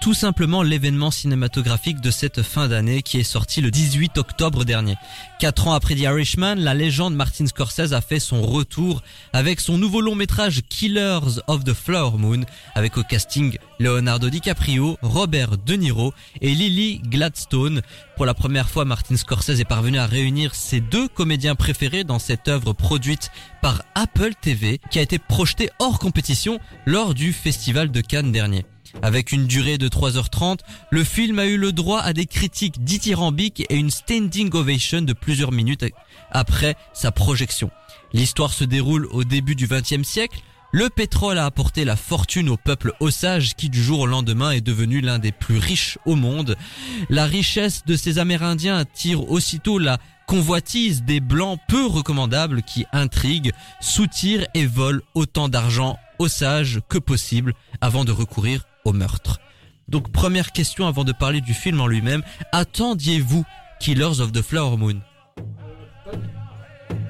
tout simplement l'événement cinématographique de cette fin d'année qui est sorti le 18 octobre dernier. Quatre ans après The Irishman, la légende Martin Scorsese a fait son retour avec son nouveau long métrage Killers of the Flower Moon avec au casting Leonardo DiCaprio, Robert De Niro et Lily Gladstone. Pour la première fois, Martin Scorsese est parvenu à réunir ses deux comédiens préférés dans cette œuvre produite par Apple TV qui a été projetée hors compétition lors du Festival de Cannes dernier. Avec une durée de 3h30, le film a eu le droit à des critiques dithyrambiques et une standing ovation de plusieurs minutes après sa projection. L'histoire se déroule au début du XXe siècle. Le pétrole a apporté la fortune au peuple osage qui du jour au lendemain est devenu l'un des plus riches au monde. La richesse de ces Amérindiens attire aussitôt la convoitise des blancs peu recommandables qui intriguent, soutirent et volent autant d'argent osage que possible avant de recourir au meurtre. Donc première question avant de parler du film en lui-même, attendiez-vous Killers of the Flower Moon?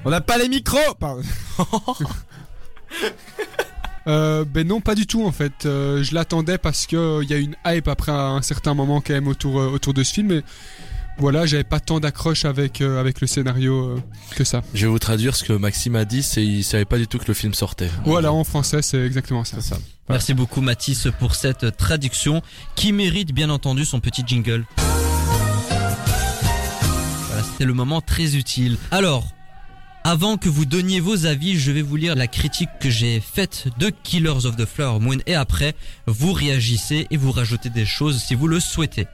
On n'a pas les micros Pardon. Euh, ben non, pas du tout en fait. Euh, je l'attendais parce que il y a une hype après un certain moment quand même autour euh, autour de ce film. Et voilà, j'avais pas tant d'accroche avec avec le scénario que ça. Je vais vous traduire ce que Maxime a dit, c'est il savait pas du tout que le film sortait. Voilà, en français, c'est exactement ça. ça. Merci beaucoup Mathis pour cette traduction qui mérite bien entendu son petit jingle. Voilà, c'était le moment très utile. Alors, avant que vous donniez vos avis, je vais vous lire la critique que j'ai faite de Killers of the Flower Moon et après, vous réagissez et vous rajoutez des choses si vous le souhaitez.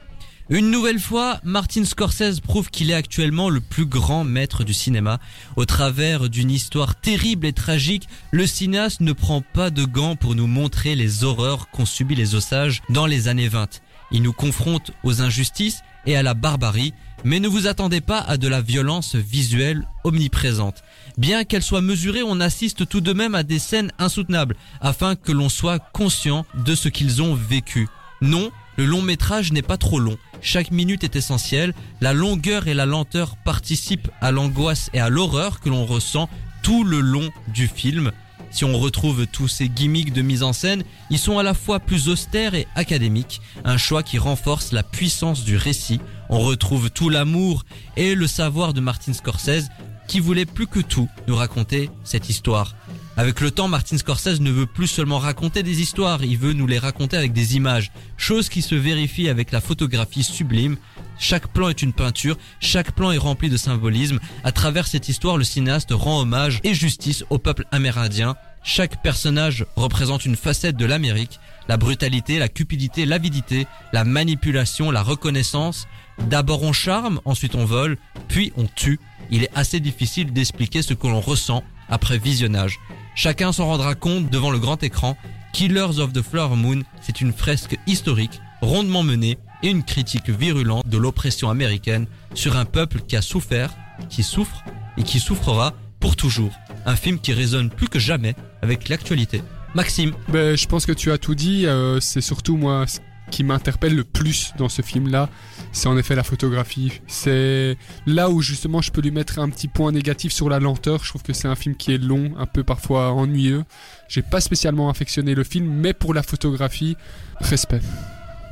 Une nouvelle fois, Martin Scorsese prouve qu'il est actuellement le plus grand maître du cinéma. Au travers d'une histoire terrible et tragique, le cinéaste ne prend pas de gants pour nous montrer les horreurs qu'ont subi les Osages dans les années 20. Il nous confronte aux injustices et à la barbarie, mais ne vous attendez pas à de la violence visuelle omniprésente. Bien qu'elle soit mesurée, on assiste tout de même à des scènes insoutenables, afin que l'on soit conscient de ce qu'ils ont vécu. Non, le long métrage n'est pas trop long. Chaque minute est essentielle. La longueur et la lenteur participent à l'angoisse et à l'horreur que l'on ressent tout le long du film. Si on retrouve tous ces gimmicks de mise en scène, ils sont à la fois plus austères et académiques, un choix qui renforce la puissance du récit. On retrouve tout l'amour et le savoir de Martin Scorsese qui voulait plus que tout nous raconter cette histoire. Avec le temps, Martin Scorsese ne veut plus seulement raconter des histoires, il veut nous les raconter avec des images, chose qui se vérifie avec la photographie sublime. Chaque plan est une peinture, chaque plan est rempli de symbolisme. À travers cette histoire, le cinéaste rend hommage et justice au peuple amérindien. Chaque personnage représente une facette de l'Amérique, la brutalité, la cupidité, l'avidité, la manipulation, la reconnaissance. D'abord on charme, ensuite on vole, puis on tue. Il est assez difficile d'expliquer ce que l'on ressent après visionnage. Chacun s'en rendra compte devant le grand écran. Killers of the Flower Moon, c'est une fresque historique, rondement menée, et une critique virulente de l'oppression américaine sur un peuple qui a souffert, qui souffre et qui souffrera pour toujours. Un film qui résonne plus que jamais avec l'actualité. Maxime. Ben, je pense que tu as tout dit. euh, c'est surtout moi qui m'interpelle le plus dans ce film-là, c'est en effet la photographie. C'est là où justement je peux lui mettre un petit point négatif sur la lenteur. Je trouve que c'est un film qui est long, un peu parfois ennuyeux. J'ai pas spécialement affectionné le film, mais pour la photographie, respect.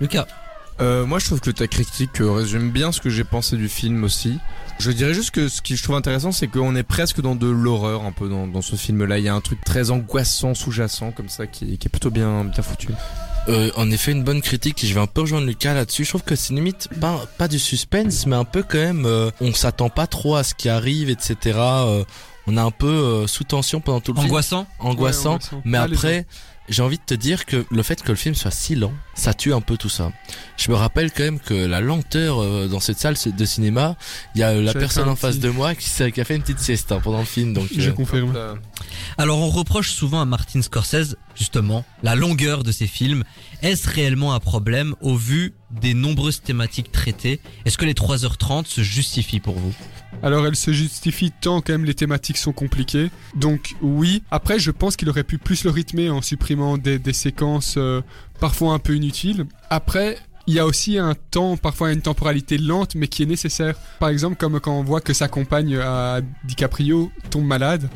Lucas. Euh, moi, je trouve que ta critique euh, résume bien ce que j'ai pensé du film aussi. Je dirais juste que ce qui je trouve intéressant, c'est qu'on est presque dans de l'horreur un peu dans, dans ce film-là. Il y a un truc très angoissant, sous-jacent comme ça, qui, qui est plutôt bien, bien foutu. Euh, en effet, une bonne critique. Je vais un peu rejoindre Lucas là-dessus. Je trouve que c'est limite pas, pas du suspense, mais un peu quand même. euh, on s'attend pas trop à ce qui arrive, etc. Euh, on est un peu euh, sous tension pendant tout le film. Angoissant Angoissant. Ouais, angoissant. Mais après, j'ai envie de te dire que le fait que le film soit si lent, ça tue un peu tout ça. Je me rappelle quand même que la lenteur euh, dans cette salle de cinéma, il y a euh, la personne en face petit- de moi qui, s'est- qui a fait une petite sieste hein, pendant le film. Donc, Je euh, confirme. Alors on reproche souvent à Martin Scorsese, justement, la longueur de ses films. Est-ce réellement un problème au vu des nombreuses thématiques traitées? Est-ce que les 3h30 se justifient pour vous? Alors elle se justifie tant quand même les thématiques sont compliquées. Donc oui. Après je pense qu'il aurait pu plus le rythmer en supprimant des, séquences euh, parfois un peu inutiles. Après il y a aussi un temps, parfois une temporalité lente, mais qui est nécessaire. Par exemple, comme quand on voit que sa compagne à DiCaprio tombe malade,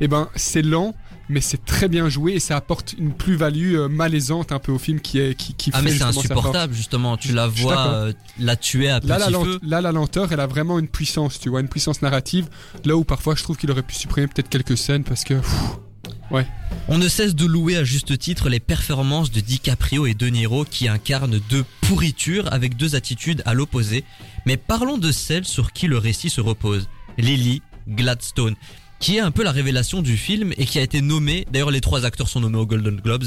eh ben c'est lent, mais c'est très bien joué et ça apporte une plus-value euh, malaisante un peu au film qui est qui, qui Ah fait mais c'est insupportable justement, tu la vois euh, la tuer à Là la, petit lente- feu. là, la lenteur, elle a vraiment une puissance, tu vois, une puissance narrative. Là où parfois je trouve qu'il aurait pu supprimer peut-être quelques scènes parce que pff, On ne cesse de louer à juste titre les performances de DiCaprio et De Niro qui incarnent deux pourritures avec deux attitudes à l'opposé. Mais parlons de celle sur qui le récit se repose, Lily Gladstone, qui est un peu la révélation du film et qui a été nommée, d'ailleurs les trois acteurs sont nommés aux Golden Globes.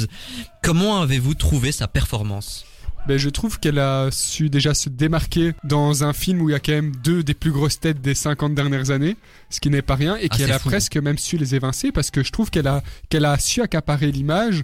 Comment avez-vous trouvé sa performance? Ben, je trouve qu'elle a su déjà se démarquer dans un film où il y a quand même deux des plus grosses têtes des 50 dernières années, ce qui n'est pas rien, et Ah, qu'elle a fou. presque même su les évincer parce que je trouve qu'elle a, qu'elle a su accaparer l'image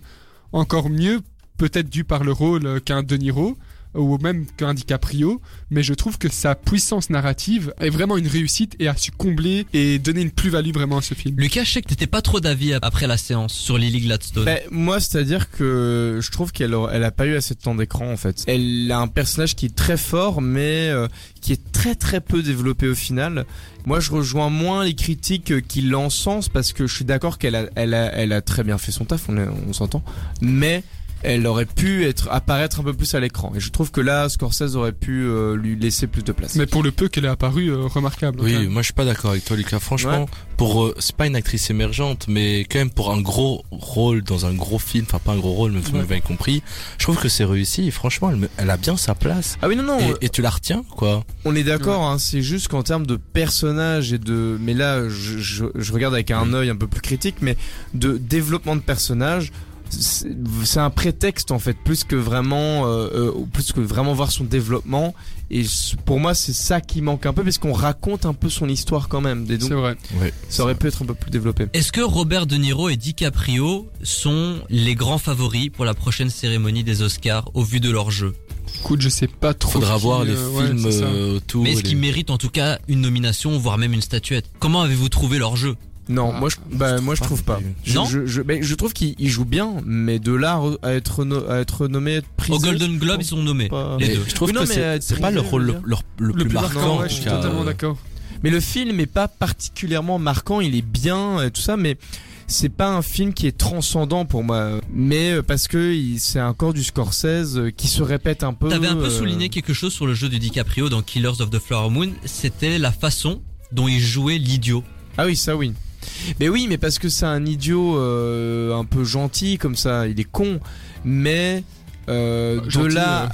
encore mieux, peut-être dû par le rôle euh, qu'un De Niro ou même qu'un DiCaprio, mais je trouve que sa puissance narrative est vraiment une réussite et a su combler et donner une plus-value vraiment à ce film. Lucas, je sais que t'étais pas trop d'avis après la séance sur Lily Gladstone. Ben, moi, c'est-à-dire que je trouve qu'elle a, elle a pas eu assez de temps d'écran en fait. Elle a un personnage qui est très fort, mais euh, qui est très très peu développé au final. Moi, je rejoins moins les critiques qui l'encensent parce que je suis d'accord qu'elle a, elle a, elle a très bien fait son taf, on s'entend, mais elle aurait pu être apparaître un peu plus à l'écran. Et je trouve que là, Scorsese aurait pu euh, lui laisser plus de place. Mais pour le peu qu'elle est apparue, euh, remarquable. Oui, moi je suis pas d'accord avec toi Lucas. Franchement, pour euh, c'est pas une actrice émergente, mais quand même pour un gros rôle dans un gros film, enfin pas un gros rôle, mais vous m'avez compris. Je trouve que c'est réussi. Et franchement, elle, me- elle a bien sa place. Ah oui, non, non. Et, et tu la retiens quoi? On est d'accord, hein, c'est juste qu'en termes de personnage et de, mais là, je, je, je regarde avec un œil un peu plus critique, mais de développement de personnage, c'est un prétexte en fait, plus que vraiment, euh, euh, plus que vraiment voir son développement. Et pour moi, c'est ça qui manque un peu, parce qu'on raconte un peu son histoire quand même. C'est vrai. ça aurait pu être un peu plus développé. Est-ce que Robert De Niro et DiCaprio sont les grands favoris pour la prochaine cérémonie des Oscars au vu de leur jeu? Écoute, je sais pas trop. Faudra qui, voir les euh, ouais, films autour. Mais est-ce et qu'ils les- méritent en tout cas une nomination, voire même une statuette? Comment avez-vous trouvé leur jeu? Non, Ah, moi je, bah, moi je trouve pas. Je, Non je, je, mais je trouve qu'il il joue bien, mais de là à être, no- à être nommé, être prisé, Au Golden Globe, ils sont nommés. pas- Les Mais deux. Je trouve Oui, non, que c'est- euh, pas le Prisé, rôle le, le- le Le plus plus marquant. marquant, ouais, je suis totalement euh, d'accord. Mais le film est pas particulièrement marquant, il est bien et tout ça, mais c'est pas un film qui est transcendant pour moi. Mais euh, parce que c'est encore du Scorsese euh, qui se répète un peu. T'avais un peu euh, souligné quelque chose sur le jeu de DiCaprio dans Killers of the Flower Moon, c'était la façon dont il jouait l'idiot. Ah oui, ça oui. Mais oui, mais parce que c'est un idiot euh, un peu gentil comme ça, il est con, mais euh, de Gentil, là. ouais.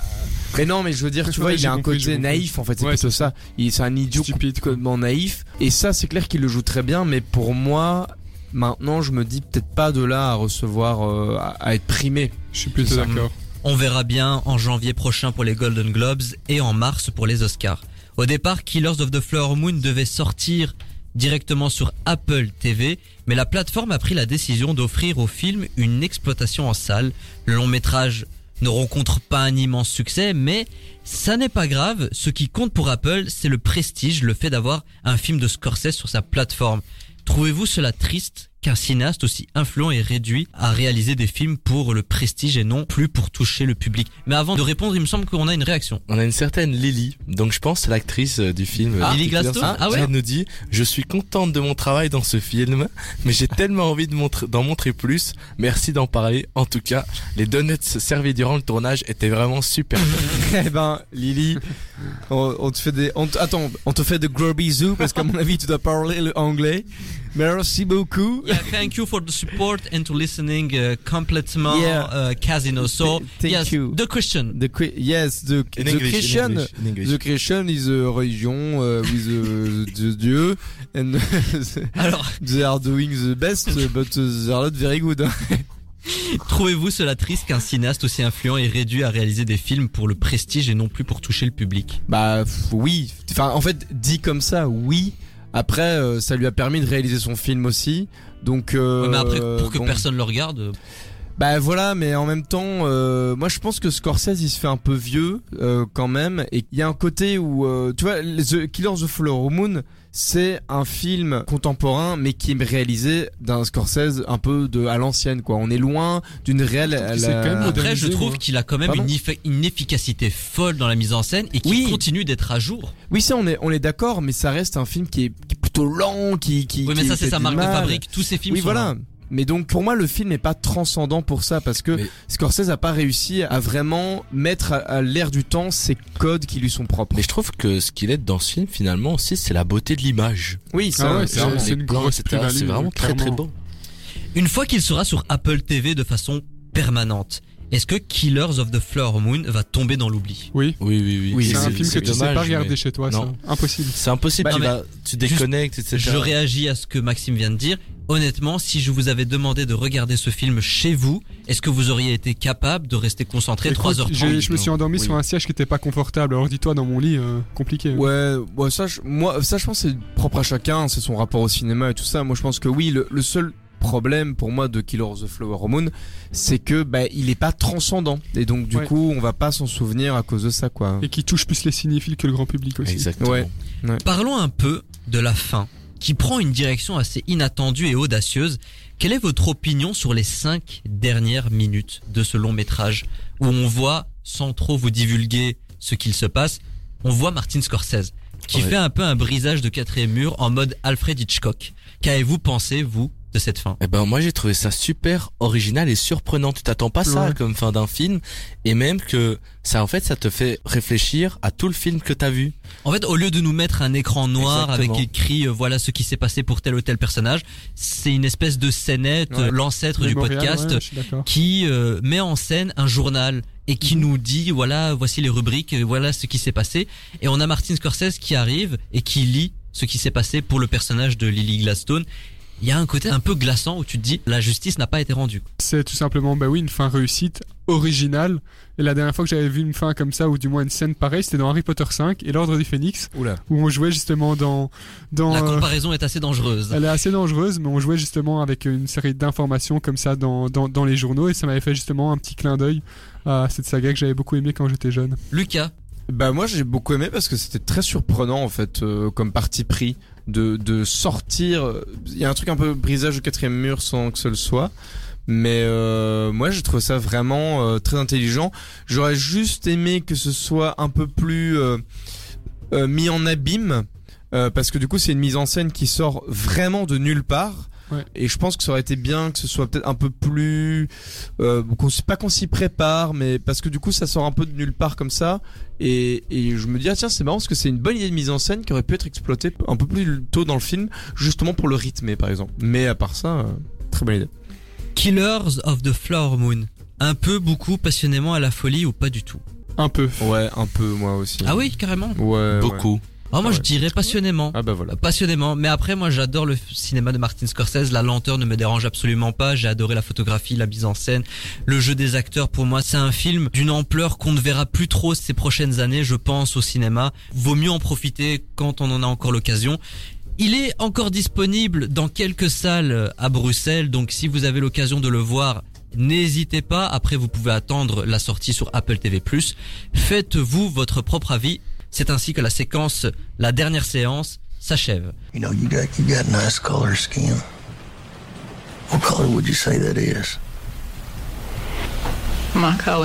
Mais non, mais je veux dire, tu Ouais, vois, il a un compris, côté compris. naïf en fait, c'est Ouais, plutôt c'est ça. Il c'est un idiot Stupide, quoi. complètement naïf. Et ça, c'est clair qu'il le joue très bien, mais pour moi, maintenant, je me dis peut-être pas de là à recevoir, euh, à, à être primé. Je suis plutôt ça. d'accord. On verra bien en janvier prochain pour les Golden Globes et en mars pour les Oscars. Au départ, Killers of the Flower Moon devait sortir directement sur Apple TV, mais la plateforme a pris la décision d'offrir au film une exploitation en salle. Le long métrage ne rencontre pas un immense succès, mais ça n'est pas grave. Ce qui compte pour Apple, c'est le prestige, le fait d'avoir un film de Scorsese sur sa plateforme. Trouvez-vous cela triste qu'un cinéaste aussi influent est réduit à réaliser des films pour le prestige et non plus pour toucher le public Mais avant de répondre, il me semble qu'on a une réaction. On a une certaine Lily, donc je pense l'actrice euh, du film. Ah, euh, Lily. Gladstone Ah ouais Elle nous dit Je suis contente de mon travail dans ce film, mais j'ai tellement envie de montrer- d'en montrer plus. Merci d'en parler. En tout cas, les donuts servis durant le tournage étaient vraiment super. eh ben, Lily, on, on te fait des, on te- attends, on te fait de gros bisous parce qu'à mon avis, tu dois parler le anglais. Merci beaucoup. Yeah, thank you for the support and to listening uh, complètement Yeah. uh, Casino. So, Thank yes, you. the question. The, yes, the, In the English, in Christian, English, in English. the Christian is a religion uh, with uh, the Dieu, and Alors, they are doing the best, but uh, they are not very good. trouvez-vous cela triste qu'un cinéaste aussi influent est réduit à réaliser des films pour le prestige et non plus pour toucher le public? Bah oui. Enfin, en fait, dit comme ça, oui. Après, euh, ça lui a permis de réaliser son film aussi. Donc, euh, Ouais, mais après, pour que bon. personne le regarde, euh, Bah voilà, mais en même temps, euh, moi je pense que Scorsese il se fait un peu vieux euh, quand même, et il y a un côté où, euh, tu vois, The Killers of the Flower Moon, c'est un film contemporain, mais qui est réalisé d'un Scorsese un peu de à l'ancienne, quoi. On est loin d'une réelle. la- quand même après, je trouve qu'il a quand même une, effi- une efficacité folle dans la mise en scène et qui Oui. continue d'être à jour. Oui, ça on est on est d'accord, mais ça reste un film qui est, qui est plutôt lent, qui qui. Oui, mais qui ça, c'est sa marque de mal. fabrique. Tous ses films Oui, sont voilà. là. Mais donc pour moi le film n'est pas transcendant pour ça parce que Mais- Scorsese a pas réussi à vraiment mettre à, à l'air du temps ces codes qui lui sont propres. Mais je trouve que ce qu'il est dans ce film finalement aussi, c'est la beauté de l'image. Oui, ça, Ah ouais, c'est c'est vraiment- c'est C'est très très beau. Une fois qu'il sera sur Apple TV de façon permanente, est-ce que Killers of the Flower Moon va tomber dans l'oubli? Oui. Oui, oui, oui. Oui, c'est un c'est- film que c'est tu sais dommage, pas regarder mais- chez toi, Non. ça. Impossible. C'est impossible, Bah, tu, mais vas, tu déconnectes, etc. Je réagis à ce que Maxime vient de dire. Honnêtement, si je vous avais demandé de regarder ce film chez vous, est-ce que vous auriez été capable de rester concentré Écoute, 3h30 j'ai- Je me suis endormi Oui. sur un siège qui était pas confortable. Alors dis-toi, dans mon lit, euh, compliqué. Ouais, ouais, ça, je, moi, ça, je pense, que c'est propre à chacun, c'est son rapport au cinéma et tout ça. Moi, je pense que oui, le, le seul problème pour moi de Killer of the Flower Moon, c'est que bah, il est pas transcendant et donc du Ouais. coup, on va pas s'en souvenir à cause de ça, quoi. Et qui touche plus les cinéphiles que le grand public aussi. Exactement. Ouais. Parlons un peu de la fin, qui prend une direction assez inattendue et audacieuse. Quelle est votre opinion sur les cinq dernières minutes de ce long métrage, où on voit, sans trop vous divulguer ce qu'il se passe, on voit Martin Scorsese, qui Ouais. fait un peu un brisage de quatrième mur en mode Alfred Hitchcock. Qu'avez-vous pensé, vous, de cette fin Eh ben moi j'ai trouvé ça super original et surprenant. Tu t'attends pas ça comme fin d'un film et même que ça en fait ça te fait réfléchir à tout le film que t'as vu. En fait, au lieu de nous mettre un écran noir Exactement. avec écrit euh, voilà ce qui s'est passé pour tel ou tel personnage, c'est une espèce de scénette, Ouais. euh, l'ancêtre du podcast, ouais, qui euh, met en scène un journal et qui Mhm. nous dit voilà voici les rubriques, voilà ce qui s'est passé. Et on a Martin Scorsese qui arrive et qui lit ce qui s'est passé pour le personnage de Lily Gladstone. Il y a un côté un peu glaçant où tu te dis la justice n'a pas été rendue. C'est tout simplement, bah oui, une fin réussite, originale. Et la dernière fois que j'avais vu une fin comme ça, ou du moins une scène pareille, c'était dans Harry Potter 5 et l'Ordre du Phénix, Oula. où on jouait justement dans... dans La euh, comparaison est assez dangereuse. Elle est assez dangereuse, mais on jouait justement avec une série d'informations comme ça dans, dans, dans les journaux et ça m'avait fait justement un petit clin d'œil à cette saga que j'avais beaucoup aimé quand j'étais jeune. Lucas, Bah moi j'ai beaucoup aimé parce que c'était très surprenant en fait euh, comme parti pris de, de sortir. Il y a un truc un peu brisage au quatrième mur sans que ce le soit. Mais euh, moi j'ai trouvé ça vraiment euh, très intelligent. J'aurais juste aimé que ce soit un peu plus euh, euh, mis en abîme. euh, parce que du coup c'est une mise en scène qui sort vraiment de nulle part. Ouais. Et je pense que ça aurait été bien que ce soit peut-être un peu plus, euh, pas qu'on s'y prépare, mais parce que du coup ça sort un peu de nulle part comme ça. Et, et je me dis ah tiens c'est marrant parce que c'est une bonne idée de mise en scène qui aurait pu être exploitée un peu plus tôt dans le film, justement pour le rythmer par exemple. Mais à part ça, euh, très bonne idée. Killers of the Flower Moon. Un peu, beaucoup, passionnément à la folie ou pas du tout? Un peu. Ouais un peu moi aussi. Ah oui, carrément. Ouais. ouais. Ah, moi, je dirais passionnément. Ah bah voilà. Passionnément. Mais après, moi, j'adore le cinéma de Martin Scorsese. La lenteur ne me dérange absolument pas. J'ai adoré la photographie, la mise en scène, le jeu des acteurs. Pour moi, c'est un film d'une ampleur qu'on ne verra plus trop ces prochaines années, je pense, au cinéma. Vaut mieux en profiter quand on en a encore l'occasion. Il est encore disponible dans quelques salles à Bruxelles, donc si vous avez l'occasion de le voir, n'hésitez pas. Après, vous pouvez attendre la sortie sur Apple TV+. Faites-vous votre propre avis. C'est ainsi que la séquence, la dernière séance, s'achève. You know, you got you got nice color skin. What color would you say that is? My color.